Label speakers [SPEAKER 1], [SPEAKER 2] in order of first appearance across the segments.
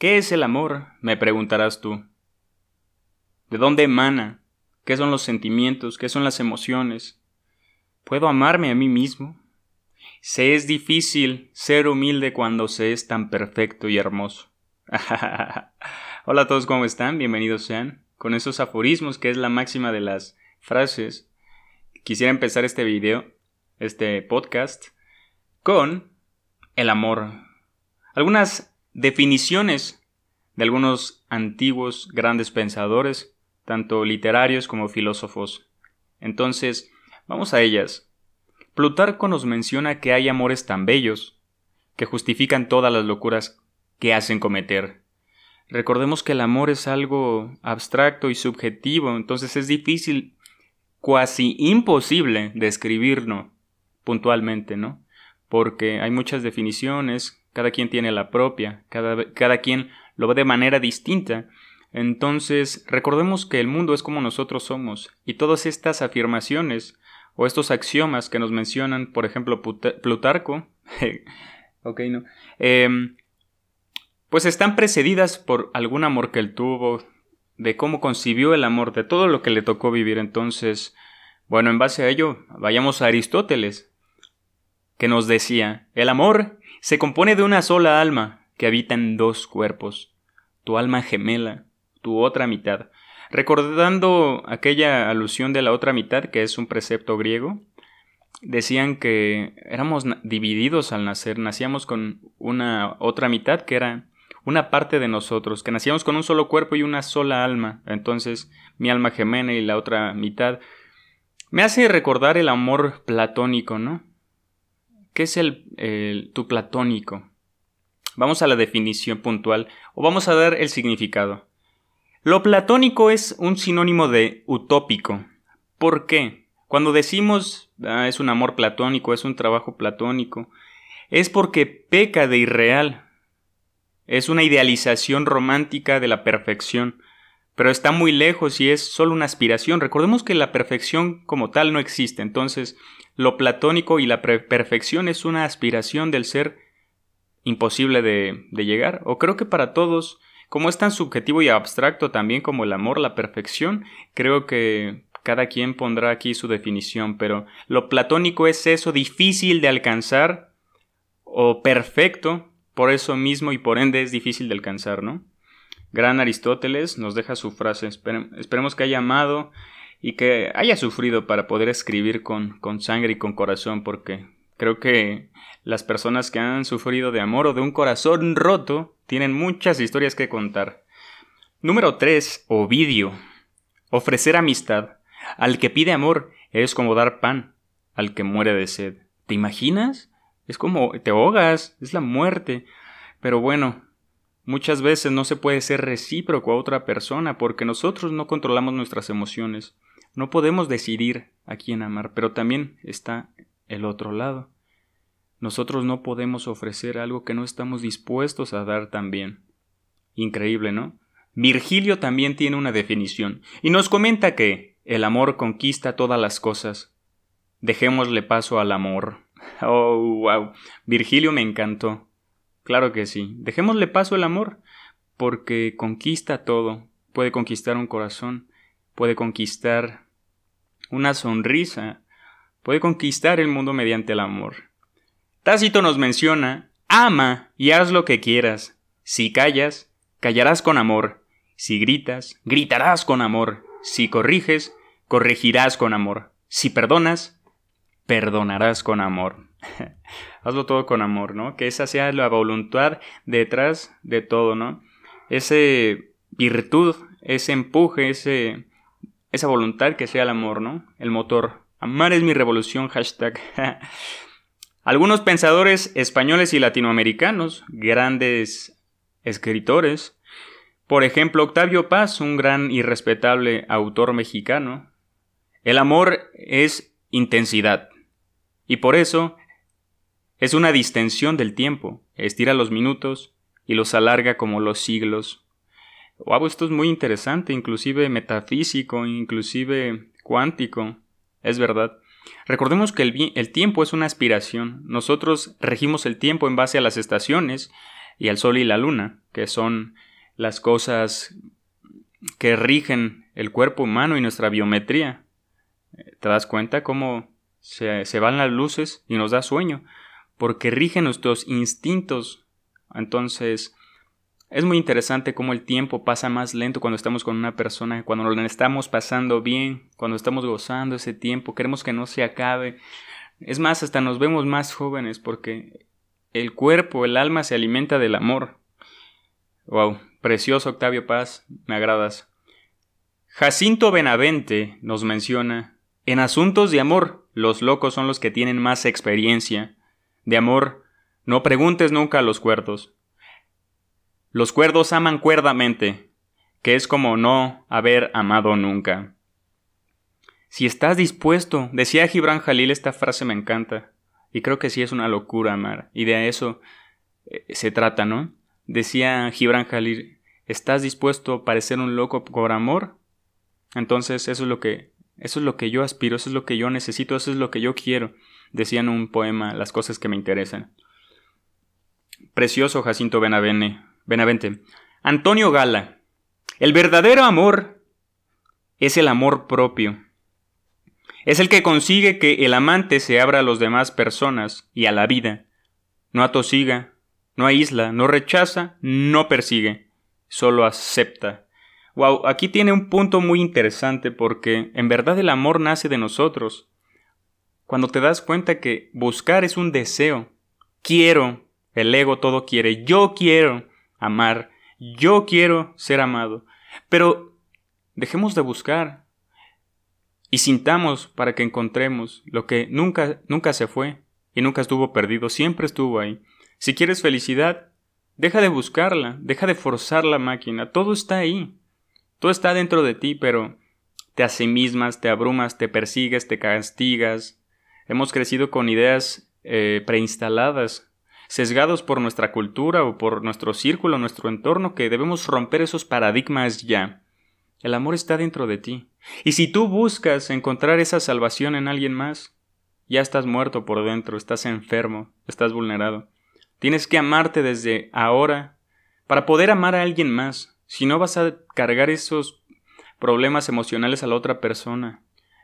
[SPEAKER 1] ¿Qué es el amor? me preguntarás tú. ¿De dónde emana? ¿Qué son los sentimientos? ¿Qué son las emociones? ¿Puedo amarme a mí mismo? Se es difícil ser humilde cuando se es tan perfecto y hermoso. Hola a todos, ¿cómo están? Bienvenidos sean. Con esos aforismos, que es la máxima de las frases, quisiera empezar este video, este podcast, con el amor. Algunas definiciones de algunos antiguos grandes pensadores, tanto literarios como filósofos. Entonces, vamos a ellas. Plutarco nos menciona que hay amores tan bellos, que justifican todas las locuras que hacen cometer. Recordemos que el amor es algo abstracto y subjetivo, entonces es difícil, cuasi imposible, describirlo puntualmente, ¿no? Porque hay muchas definiciones, cada quien tiene la propia, cada, cada quien lo ve de manera distinta. Entonces, recordemos que el mundo es como nosotros somos, y todas estas afirmaciones o estos axiomas que nos mencionan, por ejemplo, Plutarco, ok, no, em, pues están precedidas por algún amor que él tuvo, de cómo concibió el amor, de todo lo que le tocó vivir. Entonces, bueno, en base a ello, vayamos a Aristóteles, que nos decía, el amor se compone de una sola alma que habita en dos cuerpos, tu alma gemela, tu otra mitad. Recordando aquella alusión de la otra mitad, que es un precepto griego, decían que éramos divididos al nacer, nacíamos con una otra mitad que era una parte de nosotros, que nacíamos con un solo cuerpo y una sola alma. Entonces, mi alma gemena y la otra mitad. Me hace recordar el amor platónico, ¿no? ¿Qué es el, tu platónico? Vamos a la definición puntual o vamos a dar el significado. Lo platónico es un sinónimo de utópico. ¿Por qué? Cuando decimos ah, es un amor platónico, es un trabajo platónico, es porque peca de irreal, es una idealización romántica de la perfección, pero está muy lejos y es solo una aspiración. Recordemos que la perfección como tal no existe, entonces lo platónico y la perfección es una aspiración del ser imposible de, llegar. O creo que para todos, como es tan subjetivo y abstracto también como el amor, la perfección, creo que cada quien pondrá aquí su definición, pero lo platónico es eso difícil de alcanzar o perfecto por eso mismo y por ende es difícil de alcanzar, ¿no? Gran Aristóteles nos deja su frase, esperemos que haya amado y que haya sufrido para poder escribir con, con sangre y con corazón, porque creo que las personas que han sufrido de amor o de un corazón roto tienen muchas historias que contar. Número 3. Ovidio. Ofrecer amistad. Al que pide amor es como dar pan al que muere de sed. ¿Te imaginas? Es como te ahogas, es la muerte. Pero bueno, muchas veces no se puede ser recíproco a otra persona porque nosotros no controlamos nuestras emociones. No podemos decidir a quién amar, pero también está el otro lado. Nosotros no podemos ofrecer algo que no estamos dispuestos a dar también. Increíble, ¿no? Virgilio también tiene una definición y nos comenta que el amor conquista todas las cosas. Dejémosle paso al amor. Oh, wow. Virgilio me encantó. Claro que sí. Dejémosle paso al amor, porque conquista todo. Puede conquistar un corazón, puede conquistar una sonrisa, puede conquistar el mundo mediante el amor. Tácito nos menciona, ama y haz lo que quieras. Si callas, callarás con amor. Si gritas, gritarás con amor. Si corriges, corregirás con amor. Si perdonas, perdonarás con amor. Hazlo todo con amor, ¿no? Que esa sea la voluntad detrás de todo, ¿no? Ese virtud, ese empuje, ese, esa voluntad que sea el amor, ¿no? El motor. Amar es mi revolución, hashtag. Algunos pensadores españoles y latinoamericanos, grandes escritores, por ejemplo, Octavio Paz, un gran y respetable autor mexicano, el amor es intensidad. Y por eso es una distensión del tiempo, estira los minutos y los alarga como los siglos. Wow, esto es muy interesante, inclusive metafísico, inclusive cuántico. Es verdad. Recordemos que el, tiempo es una aspiración. Nosotros regimos el tiempo en base a las estaciones y al sol y la luna. que son las cosas que rigen el cuerpo humano y nuestra biometría. ¿Te das cuenta cómo se, se van las luces y nos da sueño? Porque rigen nuestros instintos. Entonces, es muy interesante cómo el tiempo pasa más lento cuando estamos con una persona, cuando lo estamos pasando bien, cuando estamos gozando ese tiempo, queremos que no se acabe. Es más, hasta nos vemos más jóvenes porque el cuerpo, el alma se alimenta del amor. Wow, precioso Octavio Paz, me agradas. Jacinto Benavente nos menciona, en asuntos de amor, los locos son los que tienen más experiencia. De amor, no preguntes nunca a los cuerdos. Los cuerdos aman cuerdamente, que es como no haber amado nunca. Si estás dispuesto, decía Gibran Jalil, esta frase me encanta, y creo que sí es una locura amar, y de eso eh, se trata, ¿no? Decía Gibran Jalil, ¿estás dispuesto a parecer un loco por amor? Entonces eso es lo que eso es lo que yo aspiro, eso es lo que yo necesito, eso es lo que yo quiero, decía en un poema las cosas que me interesan. Precioso Jacinto Benavene, Benavente. Antonio Gala. El verdadero amor es el amor propio. Es el que consigue que el amante se abra a las demás personas y a la vida. No atosiga, no aísla, no rechaza, no persigue, solo acepta. Wow, aquí tiene un punto muy interesante porque en verdad el amor nace de nosotros. Cuando te das cuenta que buscar es un deseo. Quiero, el ego todo quiere, yo quiero, amar, yo quiero ser amado. Pero dejemos de buscar y sintamos para que encontremos lo que nunca, nunca se fue y nunca estuvo perdido, siempre estuvo ahí. Si quieres felicidad, deja de buscarla, deja de forzar la máquina, todo está ahí. Todo está dentro de ti, pero te asimismas, te abrumas, te persigues, te castigas. Hemos crecido con ideas eh, preinstaladas sesgados por nuestra cultura o por nuestro círculo, nuestro entorno, que debemos romper esos paradigmas ya. El amor está dentro de ti. Y si tú buscas encontrar esa salvación en alguien más, ya estás muerto por dentro, estás enfermo, estás vulnerado. Tienes que amarte desde ahora para poder amar a alguien más. Si no vas a cargar esos problemas emocionales a la otra persona.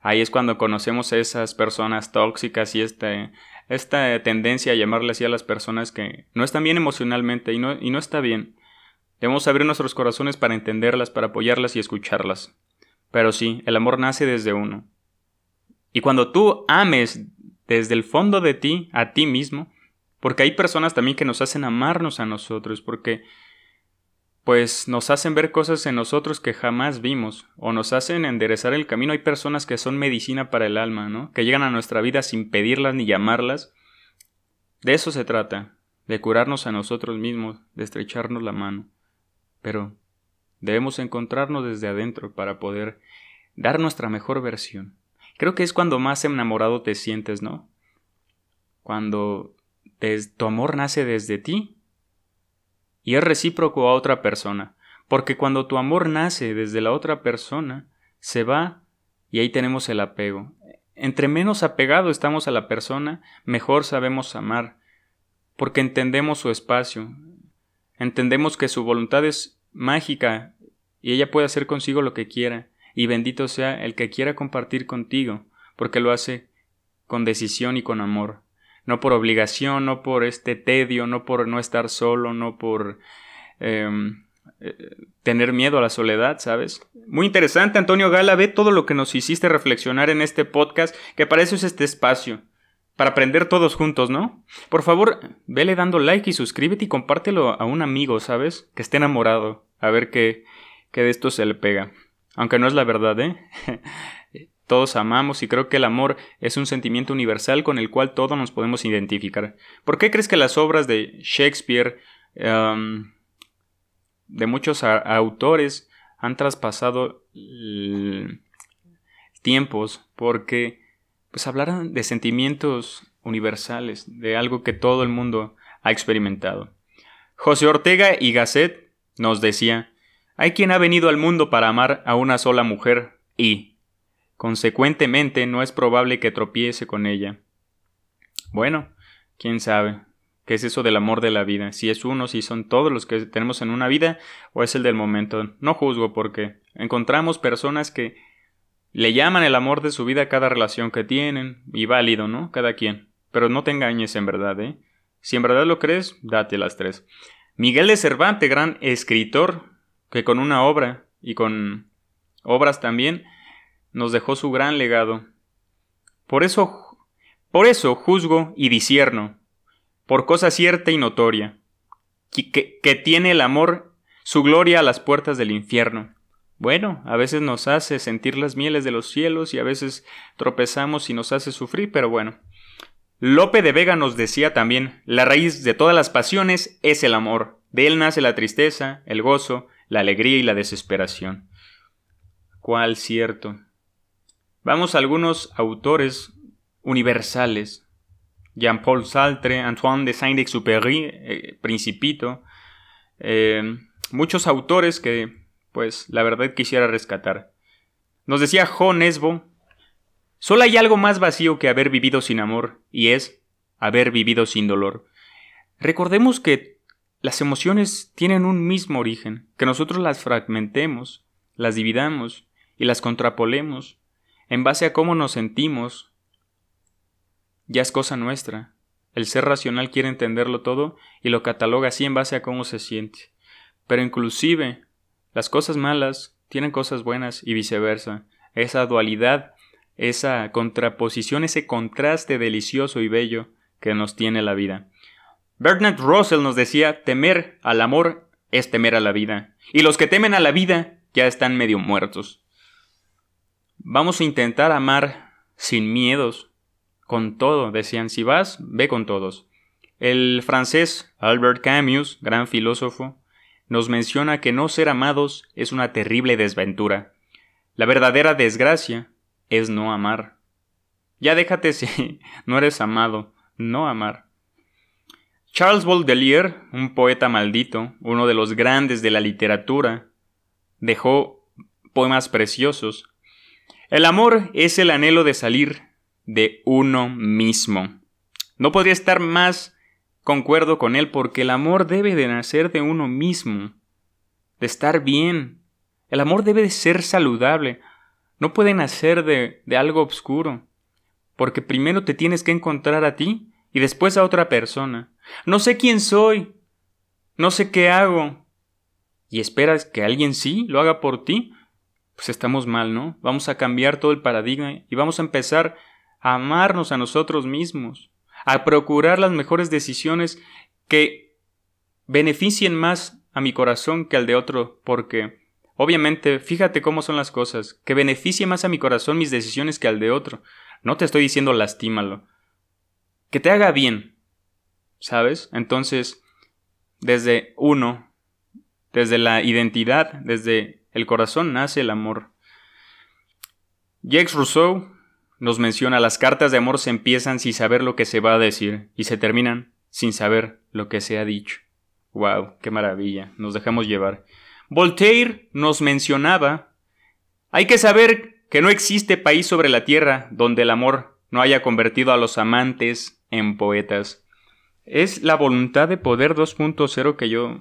[SPEAKER 1] Ahí es cuando conocemos a esas personas tóxicas y este esta tendencia a llamarle así a las personas que no están bien emocionalmente y no, y no está bien. Debemos abrir nuestros corazones para entenderlas, para apoyarlas y escucharlas. Pero sí, el amor nace desde uno. Y cuando tú ames desde el fondo de ti, a ti mismo, porque hay personas también que nos hacen amarnos a nosotros, porque pues nos hacen ver cosas en nosotros que jamás vimos, o nos hacen enderezar el camino. Hay personas que son medicina para el alma, ¿no? Que llegan a nuestra vida sin pedirlas ni llamarlas. De eso se trata, de curarnos a nosotros mismos, de estrecharnos la mano. Pero debemos encontrarnos desde adentro para poder dar nuestra mejor versión. Creo que es cuando más enamorado te sientes, ¿no? Cuando tu amor nace desde ti y es recíproco a otra persona, porque cuando tu amor nace desde la otra persona, se va y ahí tenemos el apego. Entre menos apegado estamos a la persona, mejor sabemos amar, porque entendemos su espacio, entendemos que su voluntad es mágica y ella puede hacer consigo lo que quiera, y bendito sea el que quiera compartir contigo, porque lo hace con decisión y con amor no por obligación, no por este tedio, no por no estar solo, no por em, eh, tener miedo a la soledad, ¿sabes? Muy interesante, Antonio Gala, ve todo lo que nos hiciste reflexionar en este podcast, que para eso es este espacio, para aprender todos juntos, ¿no? Por favor, vele dando like y suscríbete y compártelo a un amigo, ¿sabes? Que esté enamorado, a ver qué, qué de esto se le pega. Aunque no es la verdad, ¿eh? Todos amamos y creo que el amor es un sentimiento universal con el cual todos nos podemos identificar. ¿Por qué crees que las obras de Shakespeare, em, de muchos autores, han traspasado tiempos? Porque pues hablaron de sentimientos universales, de algo que todo el mundo ha experimentado. José Ortega y Gasset nos decía, hay quien ha venido al mundo para amar a una sola mujer y, Consecuentemente, no es probable que tropiece con ella. Bueno, quién sabe. ¿Qué es eso del amor de la vida? Si es uno, si son todos los que tenemos en una vida o es el del momento. No juzgo porque encontramos personas que le llaman el amor de su vida a cada relación que tienen y válido, ¿no? Cada quien. Pero no te engañes en verdad, ¿eh? Si en verdad lo crees, date las tres. Miguel de Cervantes, gran escritor, que con una obra y con obras también nos dejó su gran legado. Por eso, por eso juzgo y disierno por cosa cierta y notoria, que, que, tiene el amor su gloria a las puertas del infierno. Bueno, a veces nos hace sentir las mieles de los cielos y a veces tropezamos y nos hace sufrir, pero bueno. Lope de Vega nos decía también, la raíz de todas las pasiones es el amor. De él nace la tristeza, el gozo, la alegría y la desesperación. ¿Cuál cierto? Vamos a algunos autores universales Jean-Paul Sartre, Antoine de Saint-Exupéry, eh, Principito, eh, muchos autores que, pues, la verdad quisiera rescatar. Nos decía Jo Nesbo, solo hay algo más vacío que haber vivido sin amor, y es haber vivido sin dolor. Recordemos que las emociones tienen un mismo origen, que nosotros las fragmentemos, las dividamos y las contrapolemos en base a cómo nos sentimos, ya es cosa nuestra. El ser racional quiere entenderlo todo y lo cataloga así en base a cómo se siente. Pero inclusive las cosas malas tienen cosas buenas y viceversa. Esa dualidad, esa contraposición, ese contraste delicioso y bello que nos tiene la vida. Bernard Russell nos decía, temer al amor es temer a la vida. Y los que temen a la vida ya están medio muertos. Vamos a intentar amar sin miedos, con todo, decían, si vas, ve con todos. El francés Albert Camus, gran filósofo, nos menciona que no ser amados es una terrible desventura. La verdadera desgracia es no amar. Ya déjate si no eres amado, no amar. Charles Baudelaire, un poeta maldito, uno de los grandes de la literatura, dejó poemas preciosos. El amor es el anhelo de salir de uno mismo. No podría estar más concuerdo con él porque el amor debe de nacer de uno mismo, de estar bien. El amor debe de ser saludable, no puede nacer de, de algo oscuro, porque primero te tienes que encontrar a ti y después a otra persona. No sé quién soy, no sé qué hago, y esperas que alguien sí lo haga por ti, pues estamos mal, ¿no? Vamos a cambiar todo el paradigma y vamos a empezar a amarnos a nosotros mismos, a procurar las mejores decisiones que beneficien más a mi corazón que al de otro, porque obviamente, fíjate cómo son las cosas, que beneficie más a mi corazón mis decisiones que al de otro. No te estoy diciendo lastímalo. Que te haga bien. ¿Sabes? Entonces, desde uno, desde la identidad, desde el corazón nace el amor. Jacques Rousseau nos menciona las cartas de amor se empiezan sin saber lo que se va a decir y se terminan sin saber lo que se ha dicho. Wow, qué maravilla, nos dejamos llevar. Voltaire nos mencionaba hay que saber que no existe país sobre la tierra donde el amor no haya convertido a los amantes en poetas. Es la voluntad de poder 2.0 que yo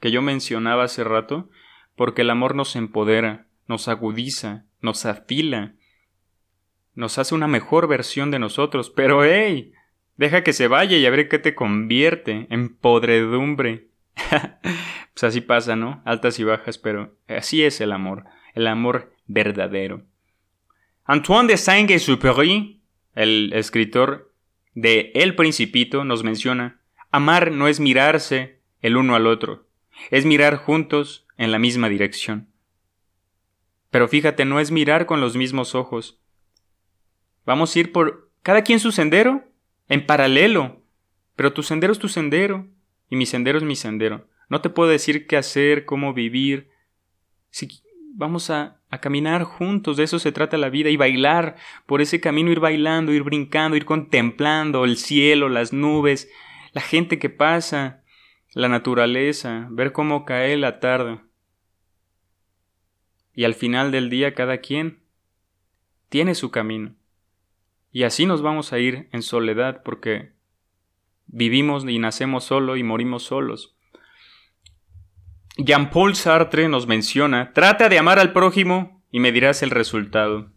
[SPEAKER 1] que yo mencionaba hace rato, porque el amor nos empodera, nos agudiza, nos afila, nos hace una mejor versión de nosotros, pero hey, deja que se vaya y a ver qué te convierte en podredumbre. pues así pasa, ¿no? Altas y bajas, pero así es el amor, el amor verdadero. Antoine de Saint-Exupéry, el escritor de El Principito, nos menciona, amar no es mirarse el uno al otro, es mirar juntos en la misma dirección. Pero fíjate, no es mirar con los mismos ojos, Vamos a ir por cada quien su sendero, en paralelo. Pero tu sendero es tu sendero y mi sendero es mi sendero. No te puedo decir qué hacer, cómo vivir. Si vamos a, a caminar juntos, de eso se trata la vida y bailar por ese camino, ir bailando, ir brincando, ir contemplando el cielo, las nubes, la gente que pasa, la naturaleza, ver cómo cae la tarde. Y al final del día cada quien tiene su camino. Y así nos vamos a ir en soledad porque Vivimos y nacemos solo y morimos solos. Jean-Paul Sartre nos menciona, trata de amar al prójimo y me dirás el resultado.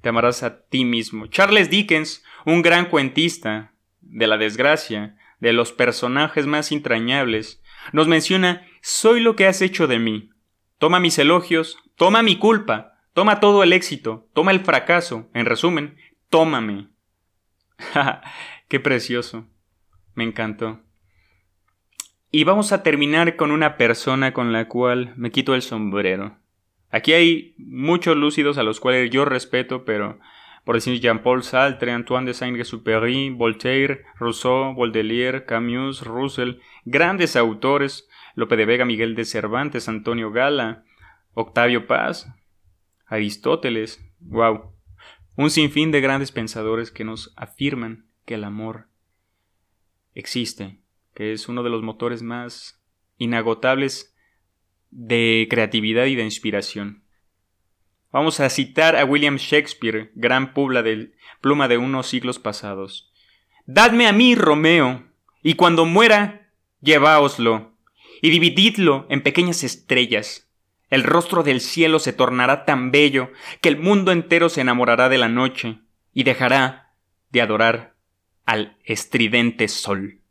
[SPEAKER 1] Te amarás a ti mismo. Charles Dickens, un gran cuentista de la desgracia, de los personajes más entrañables, nos menciona, soy lo que has hecho de mí. Toma mis elogios, toma mi culpa, toma todo el éxito, toma el fracaso, en resumen, tómame. ¡Qué precioso! Me encantó. Y vamos a terminar con una persona con la cual me quito el sombrero. Aquí hay muchos lúcidos a los cuales yo respeto, pero por decir Jean-Paul Sartre, Antoine de Saint-Exupéry, Voltaire, Rousseau, Baudelaire, Camus, Russell, grandes autores, Lope de Vega, Miguel de Cervantes, Antonio Gala, Octavio Paz, Aristóteles, wow, un sinfín de grandes pensadores que nos afirman que el amor existe, que es uno de los motores más inagotables de creatividad y de inspiración. Vamos a citar a William Shakespeare, gran del, pluma de unos siglos pasados. Dadme a mí, Romeo, y cuando muera, lleváoslo, y divididlo en pequeñas estrellas. El rostro del cielo se tornará tan bello que el mundo entero se enamorará de la noche y dejará de adorar al estridente sol.